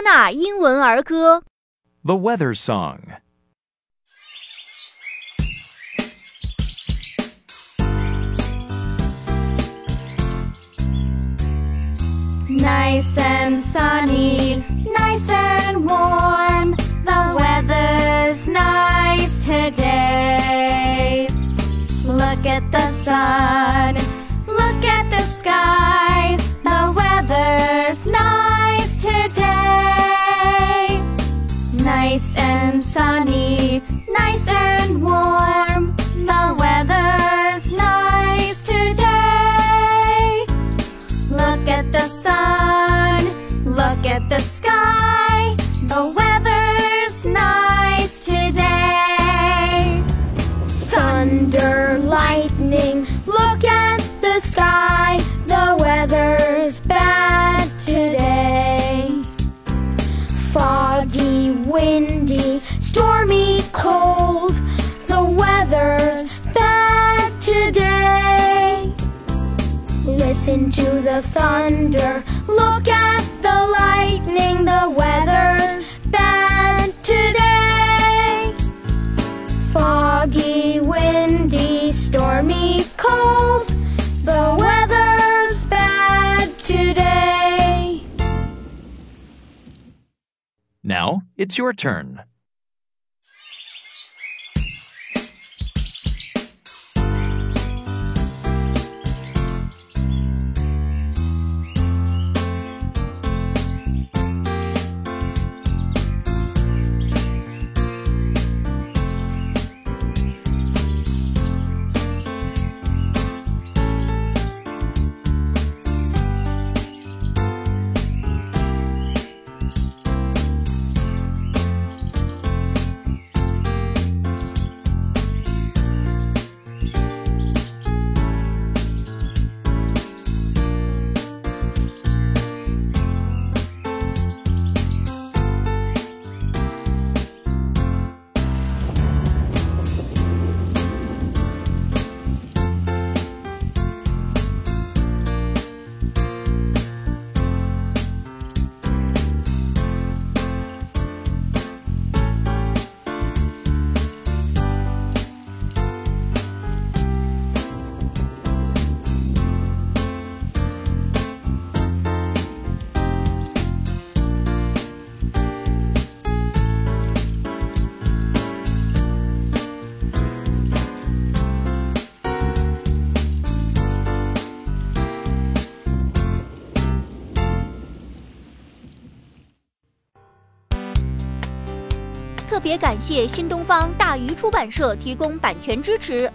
多纳英文儿歌。 The Weather Song. Nice and sunny, nice and warm. The weather's nice today. Look at the sun, look at the sky. Nice and sunny, nice and warm. The weather's nice today. Look at the sun, look at the sky. The weather's nice today. Thunder, Listen to the thunder, look at the lightning. The weather's bad today. Foggy, windy, stormy, cold. The weather's bad today. Now it's your turn. 特别感谢新东方大鱼出版社提供版权支持。